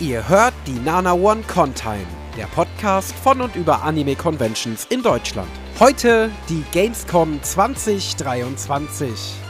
Ihr hört die Nana One Contime, der Podcast von und über Anime Conventions in Deutschland. Heute die Gamescom 2023.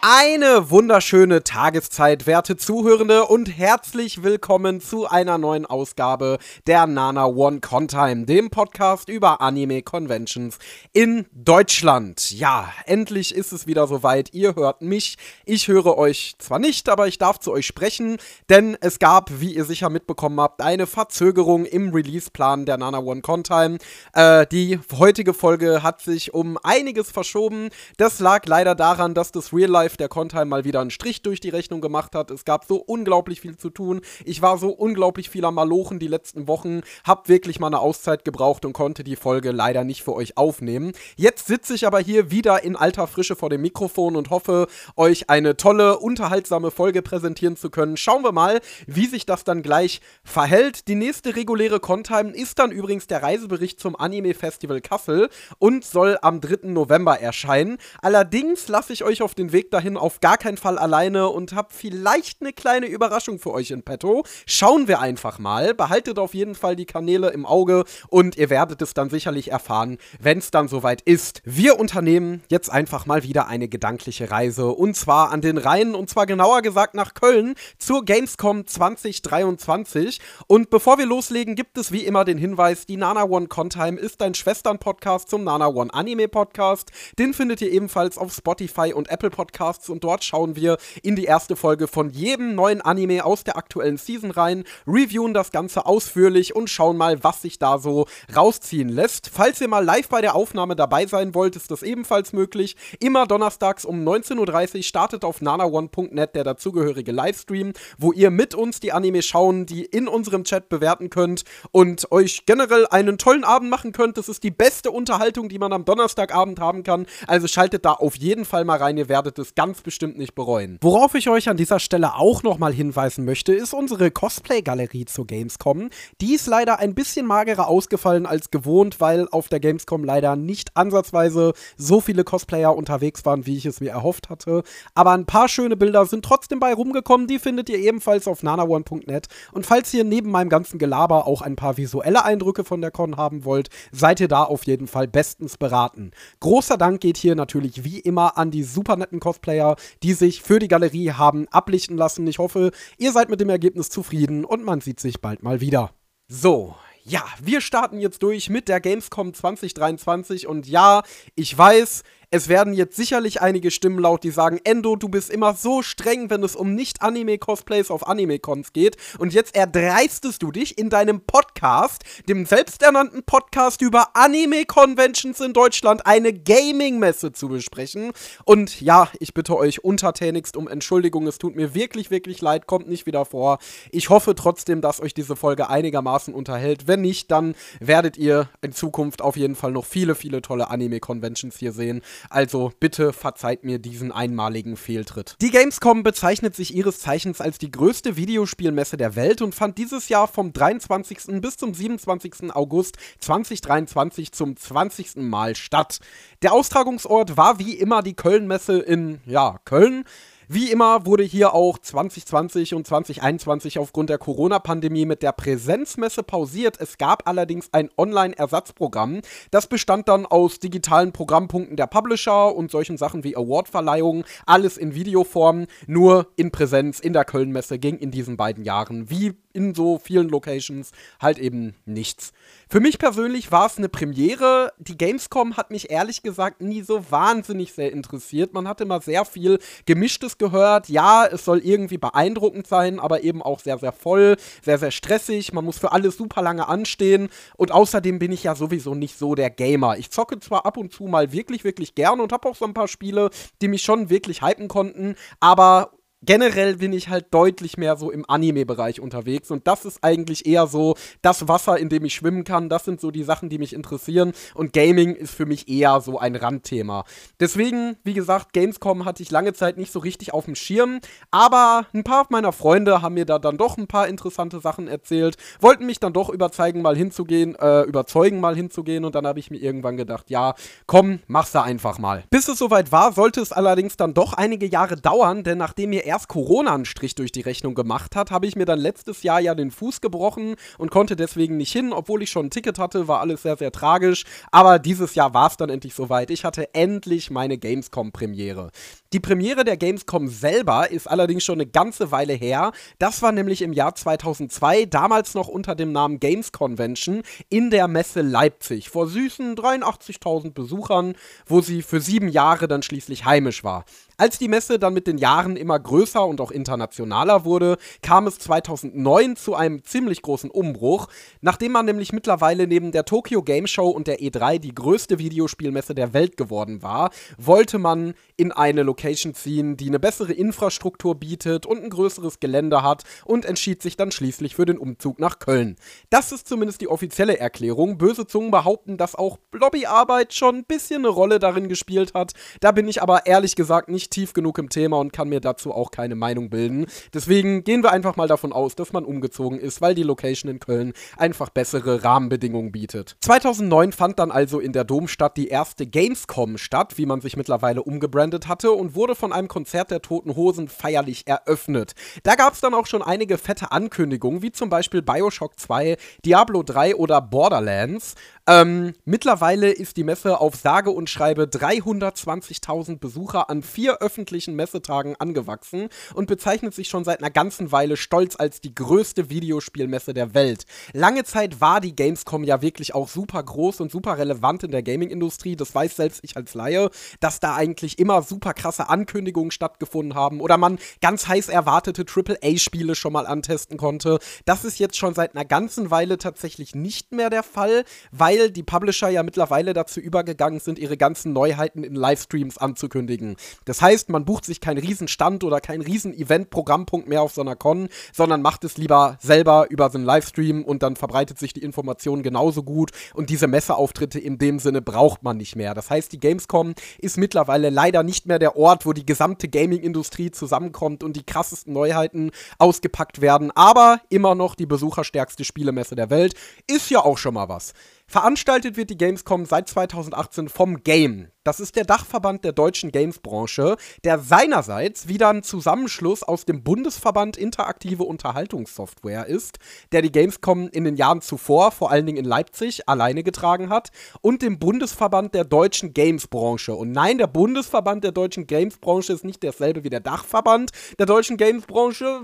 Eine wunderschöne Tageszeit, werte Zuhörende, und herzlich willkommen zu einer neuen Ausgabe der Nana One Contime, dem Podcast über Anime Conventions in Deutschland. Ja, endlich ist es wieder soweit. Ihr hört mich. Ich höre euch zwar nicht, aber ich darf zu euch sprechen, denn es gab, wie ihr sicher mitbekommen habt, eine Verzögerung im Releaseplan der Nana One Contime. Äh, die heutige Folge hat sich um einiges verschoben. Das lag leider daran, dass das Real Life Live der Contime mal wieder einen Strich durch die Rechnung gemacht hat. Es gab so unglaublich viel zu tun. Ich war so unglaublich vieler Malochen die letzten Wochen, hab wirklich mal eine Auszeit gebraucht und konnte die Folge leider nicht für euch aufnehmen. Jetzt sitze ich aber hier wieder in alter Frische vor dem Mikrofon und hoffe, euch eine tolle, unterhaltsame Folge präsentieren zu können. Schauen wir mal, wie sich das dann gleich verhält. Die nächste reguläre Contime ist dann übrigens der Reisebericht zum Anime Festival Kassel und soll am 3. November erscheinen. Allerdings lasse ich euch auf den Weg dahin auf gar keinen Fall alleine und habe vielleicht eine kleine Überraschung für euch in petto. Schauen wir einfach mal. Behaltet auf jeden Fall die Kanäle im Auge und ihr werdet es dann sicherlich erfahren, wenn es dann soweit ist. Wir unternehmen jetzt einfach mal wieder eine gedankliche Reise und zwar an den Rhein und zwar genauer gesagt nach Köln zur Gamescom 2023. Und bevor wir loslegen, gibt es wie immer den Hinweis, die Nana One Contime ist ein Schwestern-Podcast zum Nana One Anime Podcast. Den findet ihr ebenfalls auf Spotify und Apple Podcasts Podcasts und dort schauen wir in die erste Folge von jedem neuen Anime aus der aktuellen Season rein, reviewen das Ganze ausführlich und schauen mal, was sich da so rausziehen lässt. Falls ihr mal live bei der Aufnahme dabei sein wollt, ist das ebenfalls möglich. Immer donnerstags um 19.30 Uhr startet auf nanaone.net der dazugehörige Livestream, wo ihr mit uns die Anime schauen, die in unserem Chat bewerten könnt und euch generell einen tollen Abend machen könnt. Das ist die beste Unterhaltung, die man am Donnerstagabend haben kann. Also schaltet da auf jeden Fall mal rein, ihr werdet es ganz bestimmt nicht bereuen. Worauf ich euch an dieser Stelle auch nochmal hinweisen möchte, ist unsere Cosplay-Galerie zur Gamescom. Die ist leider ein bisschen magerer ausgefallen als gewohnt, weil auf der Gamescom leider nicht ansatzweise so viele Cosplayer unterwegs waren, wie ich es mir erhofft hatte. Aber ein paar schöne Bilder sind trotzdem bei rumgekommen. Die findet ihr ebenfalls auf nanaone.net. Und falls ihr neben meinem ganzen Gelaber auch ein paar visuelle Eindrücke von der Con haben wollt, seid ihr da auf jeden Fall bestens beraten. Großer Dank geht hier natürlich wie immer an die super netten Cosplayer Cosplayer, die sich für die Galerie haben ablichten lassen. Ich hoffe, ihr seid mit dem Ergebnis zufrieden und man sieht sich bald mal wieder. So, ja, wir starten jetzt durch mit der Gamescom 2023 und ja, ich weiß, es werden jetzt sicherlich einige Stimmen laut, die sagen, Endo, du bist immer so streng, wenn es um Nicht-Anime-Cosplays auf Anime-Cons geht. Und jetzt erdreistest du dich in deinem Podcast, dem selbsternannten Podcast über Anime-Conventions in Deutschland, eine Gaming-Messe zu besprechen. Und ja, ich bitte euch untertänigst um Entschuldigung. Es tut mir wirklich, wirklich leid. Kommt nicht wieder vor. Ich hoffe trotzdem, dass euch diese Folge einigermaßen unterhält. Wenn nicht, dann werdet ihr in Zukunft auf jeden Fall noch viele, viele tolle Anime-Conventions hier sehen. Also bitte verzeiht mir diesen einmaligen Fehltritt. Die Gamescom bezeichnet sich ihres Zeichens als die größte Videospielmesse der Welt und fand dieses Jahr vom 23. bis zum 27. August 2023 zum 20. Mal statt. Der Austragungsort war wie immer die Kölnmesse in, ja, Köln. Wie immer wurde hier auch 2020 und 2021 aufgrund der Corona-Pandemie mit der Präsenzmesse pausiert. Es gab allerdings ein Online-Ersatzprogramm. Das bestand dann aus digitalen Programmpunkten der Publisher und solchen Sachen wie Awardverleihungen. Alles in Videoform, nur in Präsenz in der Köln-Messe ging in diesen beiden Jahren wie in so vielen Locations halt eben nichts. Für mich persönlich war es eine Premiere. Die Gamescom hat mich ehrlich gesagt nie so wahnsinnig sehr interessiert. Man hatte immer sehr viel Gemischtes gehört. Ja, es soll irgendwie beeindruckend sein, aber eben auch sehr, sehr voll, sehr, sehr stressig. Man muss für alles super lange anstehen. Und außerdem bin ich ja sowieso nicht so der Gamer. Ich zocke zwar ab und zu mal wirklich, wirklich gern und habe auch so ein paar Spiele, die mich schon wirklich hypen konnten, aber generell bin ich halt deutlich mehr so im Anime-Bereich unterwegs und das ist eigentlich eher so das Wasser, in dem ich schwimmen kann. Das sind so die Sachen, die mich interessieren und Gaming ist für mich eher so ein Randthema. Deswegen, wie gesagt, Gamescom hatte ich lange Zeit nicht so richtig auf dem Schirm, aber ein paar meiner Freunde haben mir da dann doch ein paar interessante Sachen erzählt, wollten mich dann doch überzeugen, mal hinzugehen, äh, überzeugen, mal hinzugehen und dann habe ich mir irgendwann gedacht, ja, komm, mach's da einfach mal. Bis es soweit war, sollte es allerdings dann doch einige Jahre dauern, denn nachdem mir erst Corona einen Strich durch die Rechnung gemacht hat, habe ich mir dann letztes Jahr ja den Fuß gebrochen und konnte deswegen nicht hin, obwohl ich schon ein Ticket hatte, war alles sehr, sehr tragisch. Aber dieses Jahr war es dann endlich soweit. Ich hatte endlich meine Gamescom-Premiere. Die Premiere der Gamescom selber ist allerdings schon eine ganze Weile her. Das war nämlich im Jahr 2002, damals noch unter dem Namen Games Convention, in der Messe Leipzig vor süßen 83.000 Besuchern, wo sie für sieben Jahre dann schließlich heimisch war. Als die Messe dann mit den Jahren immer größer und auch internationaler wurde, kam es 2009 zu einem ziemlich großen Umbruch, nachdem man nämlich mittlerweile neben der Tokyo Game Show und der E3 die größte Videospielmesse der Welt geworden war, wollte man in eine Location ziehen, die eine bessere Infrastruktur bietet und ein größeres Gelände hat und entschied sich dann schließlich für den Umzug nach Köln. Das ist zumindest die offizielle Erklärung. Böse Zungen behaupten, dass auch Lobbyarbeit schon ein bisschen eine Rolle darin gespielt hat. Da bin ich aber ehrlich gesagt nicht tief genug im Thema und kann mir dazu auch keine Meinung bilden. Deswegen gehen wir einfach mal davon aus, dass man umgezogen ist, weil die Location in Köln einfach bessere Rahmenbedingungen bietet. 2009 fand dann also in der Domstadt die erste Gamescom statt, wie man sich mittlerweile umgebrandet hatte und wurde von einem Konzert der Toten Hosen feierlich eröffnet. Da gab es dann auch schon einige fette Ankündigungen, wie zum Beispiel Bioshock 2, Diablo 3 oder Borderlands. Ähm, mittlerweile ist die Messe auf sage und schreibe 320.000 Besucher an vier öffentlichen Messetagen angewachsen und bezeichnet sich schon seit einer ganzen Weile stolz als die größte Videospielmesse der Welt. Lange Zeit war die Gamescom ja wirklich auch super groß und super relevant in der Gaming-Industrie. Das weiß selbst ich als Laie, dass da eigentlich immer super krasse Ankündigungen stattgefunden haben oder man ganz heiß erwartete AAA-Spiele schon mal antesten konnte. Das ist jetzt schon seit einer ganzen Weile tatsächlich nicht mehr der Fall, weil die Publisher ja mittlerweile dazu übergegangen sind, ihre ganzen Neuheiten in Livestreams anzukündigen. Das heißt, man bucht sich keinen Riesenstand oder keinen riesen Event-Programmpunkt mehr auf so einer Con, sondern macht es lieber selber über so einen Livestream und dann verbreitet sich die Information genauso gut und diese Messeauftritte in dem Sinne braucht man nicht mehr. Das heißt, die Gamescom ist mittlerweile leider nicht mehr der Ort, wo die gesamte Gaming-Industrie zusammenkommt und die krassesten Neuheiten ausgepackt werden, aber immer noch die besucherstärkste Spielemesse der Welt. Ist ja auch schon mal was. Veranstaltet wird die Gamescom seit 2018 vom Game. Das ist der Dachverband der deutschen Games-Branche, der seinerseits wieder ein Zusammenschluss aus dem Bundesverband Interaktive Unterhaltungssoftware ist, der die Gamescom in den Jahren zuvor, vor allen Dingen in Leipzig, alleine getragen hat, und dem Bundesverband der deutschen Games-Branche. Und nein, der Bundesverband der deutschen Games-Branche ist nicht derselbe wie der Dachverband der deutschen Games-Branche,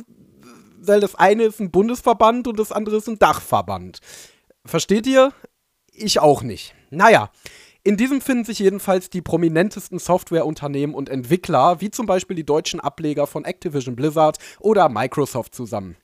weil das eine ist ein Bundesverband und das andere ist ein Dachverband. Versteht ihr? Ich auch nicht. Naja. In diesem finden sich jedenfalls die prominentesten Softwareunternehmen und Entwickler, wie zum Beispiel die deutschen Ableger von Activision Blizzard oder Microsoft zusammen.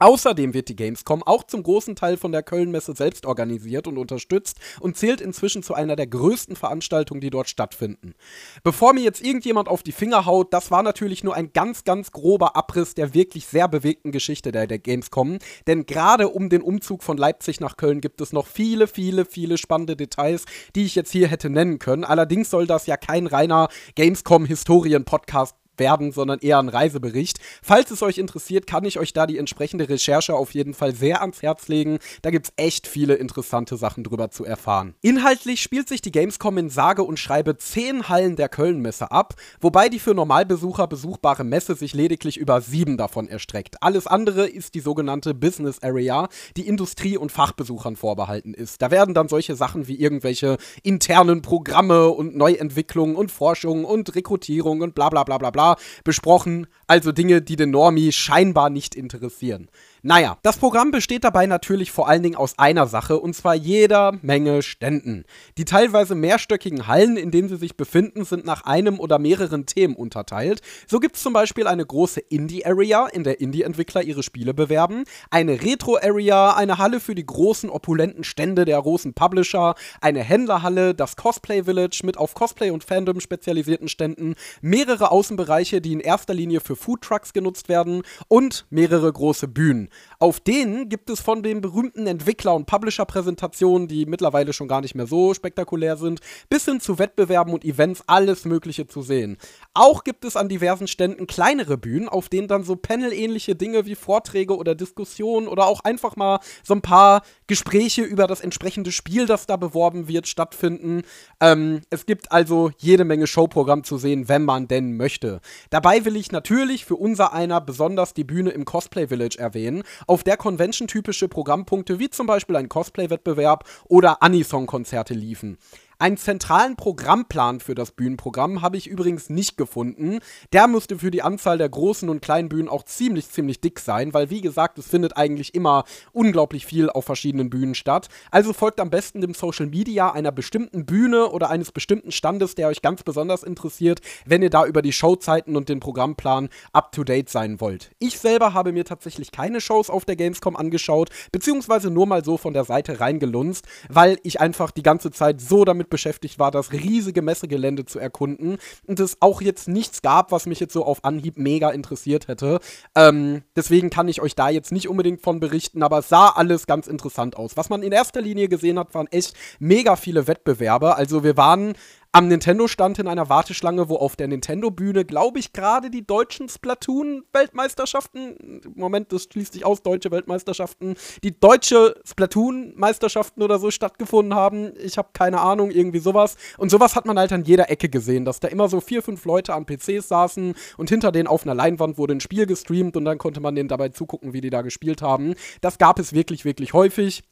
Außerdem wird die Gamescom auch zum großen Teil von der Köln-Messe selbst organisiert und unterstützt und zählt inzwischen zu einer der größten Veranstaltungen, die dort stattfinden. Bevor mir jetzt irgendjemand auf die Finger haut, das war natürlich nur ein ganz, ganz grober Abriss der wirklich sehr bewegten Geschichte der, der Gamescom, denn gerade um den Umzug von Leipzig nach Köln gibt es noch viele, viele, viele spannende Details, die ich jetzt hier hätte nennen können. Allerdings soll das ja kein reiner Gamescom-Historien-Podcast werden, sondern eher ein Reisebericht. Falls es euch interessiert, kann ich euch da die entsprechende Recherche auf jeden Fall sehr ans Herz legen. Da gibt es echt viele interessante Sachen drüber zu erfahren. Inhaltlich spielt sich die Gamescom in sage und schreibe zehn Hallen der Köln-Messe ab, wobei die für Normalbesucher besuchbare Messe sich lediglich über sieben davon erstreckt. Alles andere ist die sogenannte Business Area, die Industrie- und Fachbesuchern vorbehalten ist. Da werden dann solche Sachen wie irgendwelche internen Programme und Neuentwicklungen und Forschung und Rekrutierung und bla bla bla bla bla besprochen, also Dinge, die den Normie scheinbar nicht interessieren. Naja, das Programm besteht dabei natürlich vor allen Dingen aus einer Sache, und zwar jeder Menge Ständen. Die teilweise mehrstöckigen Hallen, in denen sie sich befinden, sind nach einem oder mehreren Themen unterteilt. So gibt es zum Beispiel eine große Indie-Area, in der Indie-Entwickler ihre Spiele bewerben, eine Retro-Area, eine Halle für die großen, opulenten Stände der großen Publisher, eine Händlerhalle, das Cosplay Village mit auf Cosplay und Fandom spezialisierten Ständen, mehrere Außenbereiche, die in erster Linie für Foodtrucks genutzt werden und mehrere große Bühnen. Auf denen gibt es von den berühmten Entwickler- und Publisher-Präsentationen, die mittlerweile schon gar nicht mehr so spektakulär sind, bis hin zu Wettbewerben und Events alles Mögliche zu sehen. Auch gibt es an diversen Ständen kleinere Bühnen, auf denen dann so Panel-ähnliche Dinge wie Vorträge oder Diskussionen oder auch einfach mal so ein paar Gespräche über das entsprechende Spiel, das da beworben wird, stattfinden. Ähm, es gibt also jede Menge Showprogramm zu sehen, wenn man denn möchte. Dabei will ich natürlich für unser einer besonders die Bühne im Cosplay Village erwähnen, auf der Convention-typische Programmpunkte wie zum Beispiel ein Cosplay-Wettbewerb oder Anisong-Konzerte liefen. Einen zentralen Programmplan für das Bühnenprogramm habe ich übrigens nicht gefunden. Der müsste für die Anzahl der großen und kleinen Bühnen auch ziemlich, ziemlich dick sein, weil wie gesagt, es findet eigentlich immer unglaublich viel auf verschiedenen Bühnen statt. Also folgt am besten dem Social Media einer bestimmten Bühne oder eines bestimmten Standes, der euch ganz besonders interessiert, wenn ihr da über die Showzeiten und den Programmplan up to date sein wollt. Ich selber habe mir tatsächlich keine Shows auf der Gamescom angeschaut, beziehungsweise nur mal so von der Seite reingelunzt, weil ich einfach die ganze Zeit so damit beschäftigt war, das riesige Messegelände zu erkunden und es auch jetzt nichts gab, was mich jetzt so auf Anhieb mega interessiert hätte. Ähm, deswegen kann ich euch da jetzt nicht unbedingt von berichten, aber es sah alles ganz interessant aus. Was man in erster Linie gesehen hat, waren echt mega viele Wettbewerbe. Also wir waren am Nintendo-Stand in einer Warteschlange, wo auf der Nintendo-Bühne, glaube ich, gerade die deutschen Splatoon-Weltmeisterschaften, Moment, das schließt sich aus, deutsche Weltmeisterschaften, die deutsche Splatoon-Meisterschaften oder so stattgefunden haben. Ich habe keine Ahnung, irgendwie sowas. Und sowas hat man halt an jeder Ecke gesehen, dass da immer so vier, fünf Leute an PCs saßen und hinter denen auf einer Leinwand wurde ein Spiel gestreamt und dann konnte man denen dabei zugucken, wie die da gespielt haben. Das gab es wirklich, wirklich häufig.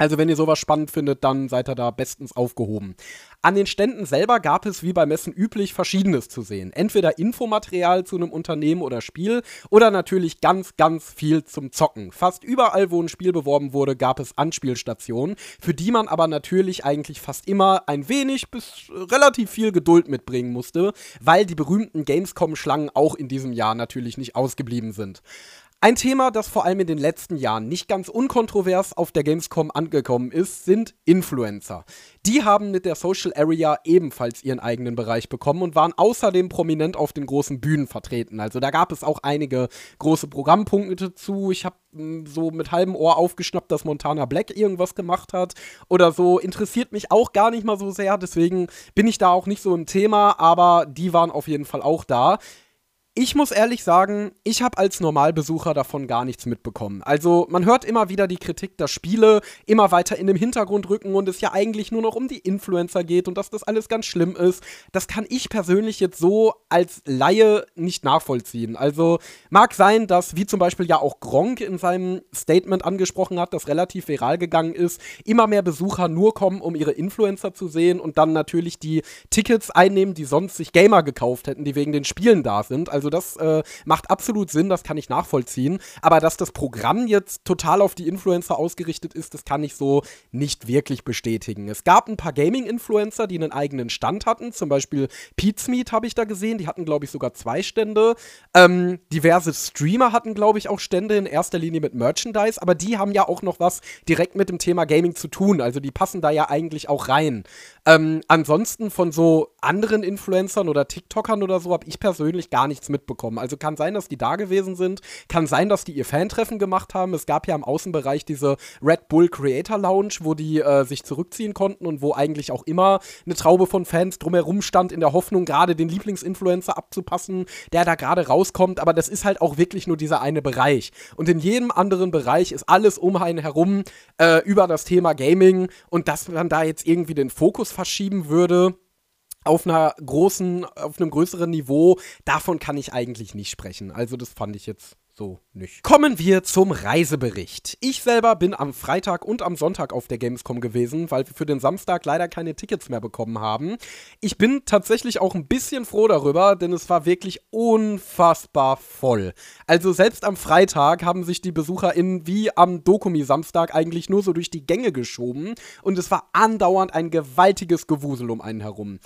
Also wenn ihr sowas spannend findet, dann seid ihr da bestens aufgehoben. An den Ständen selber gab es wie bei Messen üblich verschiedenes zu sehen. Entweder Infomaterial zu einem Unternehmen oder Spiel oder natürlich ganz, ganz viel zum Zocken. Fast überall, wo ein Spiel beworben wurde, gab es Anspielstationen, für die man aber natürlich eigentlich fast immer ein wenig bis relativ viel Geduld mitbringen musste, weil die berühmten Gamescom-Schlangen auch in diesem Jahr natürlich nicht ausgeblieben sind. Ein Thema, das vor allem in den letzten Jahren nicht ganz unkontrovers auf der Gamescom angekommen ist, sind Influencer. Die haben mit der Social Area ebenfalls ihren eigenen Bereich bekommen und waren außerdem prominent auf den großen Bühnen vertreten. Also da gab es auch einige große Programmpunkte zu. Ich habe hm, so mit halbem Ohr aufgeschnappt, dass Montana Black irgendwas gemacht hat oder so. Interessiert mich auch gar nicht mal so sehr, deswegen bin ich da auch nicht so im Thema, aber die waren auf jeden Fall auch da. Ich muss ehrlich sagen, ich habe als Normalbesucher davon gar nichts mitbekommen. Also man hört immer wieder die Kritik, dass Spiele immer weiter in den Hintergrund rücken und es ja eigentlich nur noch um die Influencer geht und dass das alles ganz schlimm ist. Das kann ich persönlich jetzt so als Laie nicht nachvollziehen. Also mag sein, dass, wie zum Beispiel ja auch Gronk in seinem Statement angesprochen hat, das relativ viral gegangen ist, immer mehr Besucher nur kommen, um ihre Influencer zu sehen und dann natürlich die Tickets einnehmen, die sonst sich Gamer gekauft hätten, die wegen den Spielen da sind. Also das äh, macht absolut Sinn, das kann ich nachvollziehen. Aber dass das Programm jetzt total auf die Influencer ausgerichtet ist, das kann ich so nicht wirklich bestätigen. Es gab ein paar Gaming-Influencer, die einen eigenen Stand hatten. Zum Beispiel Pizmeet habe ich da gesehen. Die hatten, glaube ich, sogar zwei Stände. Ähm, diverse Streamer hatten, glaube ich, auch Stände in erster Linie mit Merchandise. Aber die haben ja auch noch was direkt mit dem Thema Gaming zu tun. Also die passen da ja eigentlich auch rein. Ähm, ansonsten von so anderen Influencern oder TikTokern oder so habe ich persönlich gar nichts mitbekommen. Also kann sein, dass die da gewesen sind, kann sein, dass die ihr Fantreffen gemacht haben. Es gab ja im Außenbereich diese Red Bull Creator Lounge, wo die äh, sich zurückziehen konnten und wo eigentlich auch immer eine Traube von Fans drumherum stand, in der Hoffnung, gerade den Lieblingsinfluencer abzupassen, der da gerade rauskommt. Aber das ist halt auch wirklich nur dieser eine Bereich. Und in jedem anderen Bereich ist alles um einen herum äh, über das Thema Gaming und dass man da jetzt irgendwie den Fokus verschieben würde auf einer großen, auf einem größeren Niveau, davon kann ich eigentlich nicht sprechen. Also das fand ich jetzt so nicht. Kommen wir zum Reisebericht. Ich selber bin am Freitag und am Sonntag auf der Gamescom gewesen, weil wir für den Samstag leider keine Tickets mehr bekommen haben. Ich bin tatsächlich auch ein bisschen froh darüber, denn es war wirklich unfassbar voll. Also selbst am Freitag haben sich die BesucherInnen wie am Dokumi-Samstag eigentlich nur so durch die Gänge geschoben und es war andauernd ein gewaltiges Gewusel um einen herum.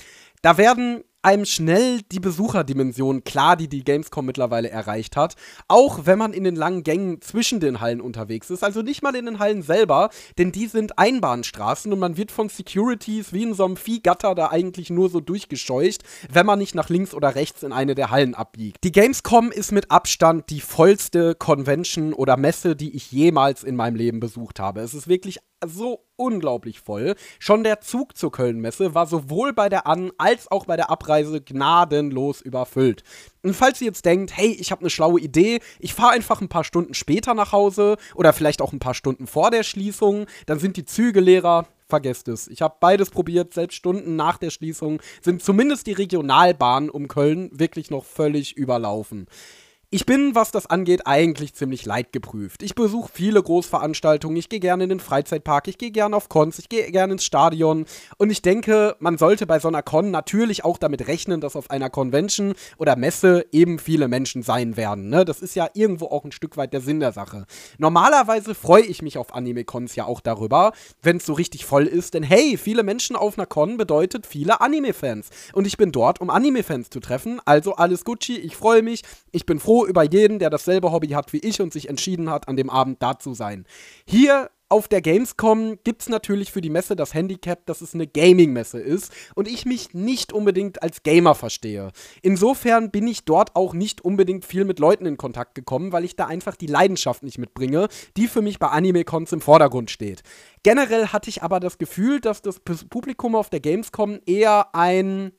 Da werden einem schnell die Besucherdimension klar, die die Gamescom mittlerweile erreicht hat. Auch wenn man in den langen Gängen zwischen den Hallen unterwegs ist. Also nicht mal in den Hallen selber, denn die sind Einbahnstraßen und man wird von Securities wie in so einem Viehgatter da eigentlich nur so durchgescheucht, wenn man nicht nach links oder rechts in eine der Hallen abbiegt. Die Gamescom ist mit Abstand die vollste Convention oder Messe, die ich jemals in meinem Leben besucht habe. Es ist wirklich so unglaublich voll. Schon der Zug zur Köln-Messe war sowohl bei der An- als auch bei der Abreise gnadenlos überfüllt. Und falls ihr jetzt denkt, hey, ich habe eine schlaue Idee, ich fahre einfach ein paar Stunden später nach Hause oder vielleicht auch ein paar Stunden vor der Schließung, dann sind die Züge leerer, vergesst es. Ich habe beides probiert, selbst Stunden nach der Schließung sind zumindest die Regionalbahnen um Köln wirklich noch völlig überlaufen. Ich bin, was das angeht, eigentlich ziemlich leidgeprüft. Ich besuche viele Großveranstaltungen, ich gehe gerne in den Freizeitpark, ich gehe gerne auf Cons, ich gehe gerne ins Stadion und ich denke, man sollte bei so einer Con natürlich auch damit rechnen, dass auf einer Convention oder Messe eben viele Menschen sein werden. Ne? Das ist ja irgendwo auch ein Stück weit der Sinn der Sache. Normalerweise freue ich mich auf Anime-Cons ja auch darüber, wenn es so richtig voll ist, denn hey, viele Menschen auf einer Con bedeutet viele Anime-Fans und ich bin dort, um Anime-Fans zu treffen, also alles Gucci, ich freue mich, ich bin froh, über jeden, der dasselbe Hobby hat wie ich und sich entschieden hat, an dem Abend da zu sein. Hier auf der Gamescom gibt es natürlich für die Messe das Handicap, dass es eine Gaming-Messe ist und ich mich nicht unbedingt als Gamer verstehe. Insofern bin ich dort auch nicht unbedingt viel mit Leuten in Kontakt gekommen, weil ich da einfach die Leidenschaft nicht mitbringe, die für mich bei Anime-Cons im Vordergrund steht. Generell hatte ich aber das Gefühl, dass das Publikum auf der Gamescom eher ein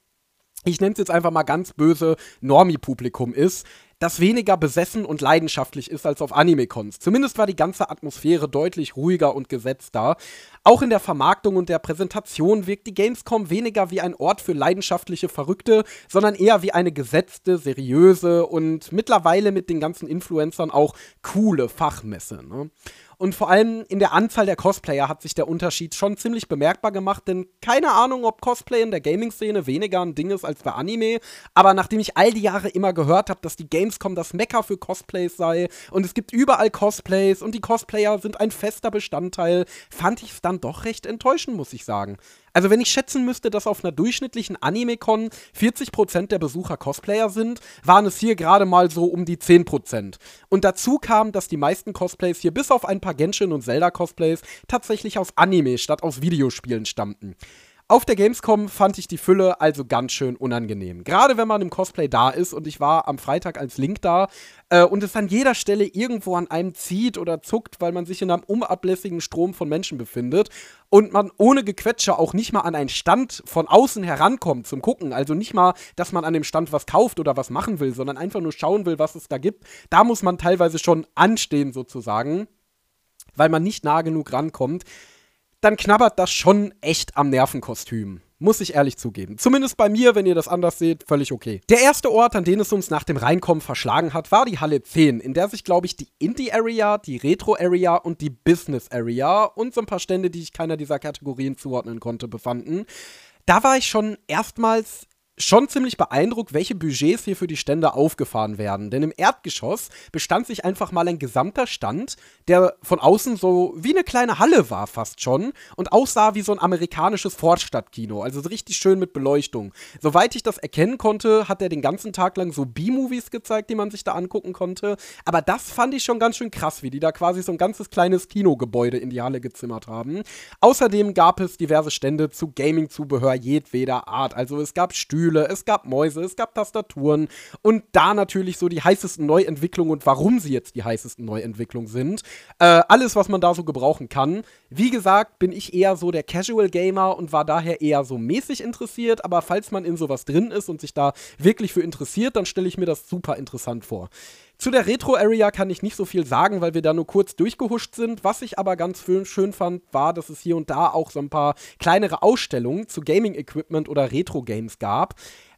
ich nenne es jetzt einfach mal ganz böse, Normie-Publikum ist, das weniger besessen und leidenschaftlich ist als auf Anime-Cons. Zumindest war die ganze Atmosphäre deutlich ruhiger und gesetzter. Auch in der Vermarktung und der Präsentation wirkt die Gamescom weniger wie ein Ort für leidenschaftliche Verrückte, sondern eher wie eine gesetzte, seriöse und mittlerweile mit den ganzen Influencern auch coole Fachmesse. Ne? Und vor allem in der Anzahl der Cosplayer hat sich der Unterschied schon ziemlich bemerkbar gemacht, denn keine Ahnung, ob Cosplay in der Gaming-Szene weniger ein Ding ist als bei Anime, aber nachdem ich all die Jahre immer gehört habe, dass die Gamescom das Mecker für Cosplays sei und es gibt überall Cosplays und die Cosplayer sind ein fester Bestandteil, fand ich es dann doch recht enttäuschend, muss ich sagen. Also wenn ich schätzen müsste, dass auf einer durchschnittlichen Anime-Con 40% der Besucher Cosplayer sind, waren es hier gerade mal so um die 10%. Und dazu kam, dass die meisten Cosplays hier bis auf ein paar Genshin und Zelda-Cosplays tatsächlich aus Anime statt aus Videospielen stammten. Auf der Gamescom fand ich die Fülle also ganz schön unangenehm. Gerade wenn man im Cosplay da ist und ich war am Freitag als Link da äh, und es an jeder Stelle irgendwo an einem zieht oder zuckt, weil man sich in einem unablässigen Strom von Menschen befindet und man ohne Gequetsche auch nicht mal an einen Stand von außen herankommt zum Gucken. Also nicht mal, dass man an dem Stand was kauft oder was machen will, sondern einfach nur schauen will, was es da gibt. Da muss man teilweise schon anstehen sozusagen, weil man nicht nah genug rankommt dann knabbert das schon echt am Nervenkostüm. Muss ich ehrlich zugeben. Zumindest bei mir, wenn ihr das anders seht, völlig okay. Der erste Ort, an den es uns nach dem Reinkommen verschlagen hat, war die Halle 10, in der sich, glaube ich, die Indie-Area, die Retro-Area und die Business-Area und so ein paar Stände, die ich keiner dieser Kategorien zuordnen konnte, befanden. Da war ich schon erstmals schon ziemlich beeindruckt, welche Budgets hier für die Stände aufgefahren werden. Denn im Erdgeschoss bestand sich einfach mal ein gesamter Stand, der von außen so wie eine kleine Halle war fast schon und aussah wie so ein amerikanisches Vorstadtkino. Also so richtig schön mit Beleuchtung. Soweit ich das erkennen konnte, hat er den ganzen Tag lang so B-Movies gezeigt, die man sich da angucken konnte. Aber das fand ich schon ganz schön krass, wie die da quasi so ein ganzes kleines Kinogebäude in die Halle gezimmert haben. Außerdem gab es diverse Stände zu Gaming-Zubehör jedweder Art. Also es gab Stühle, Stühle, es gab Mäuse, es gab Tastaturen und da natürlich so die heißesten Neuentwicklungen und warum sie jetzt die heißesten Neuentwicklungen sind. Äh, alles, was man da so gebrauchen kann. Wie gesagt, bin ich eher so der Casual Gamer und war daher eher so mäßig interessiert, aber falls man in sowas drin ist und sich da wirklich für interessiert, dann stelle ich mir das super interessant vor. Zu der Retro-Area kann ich nicht so viel sagen, weil wir da nur kurz durchgehuscht sind. Was ich aber ganz schön fand, war, dass es hier und da auch so ein paar kleinere Ausstellungen zu Gaming-Equipment oder Retro-Games gab.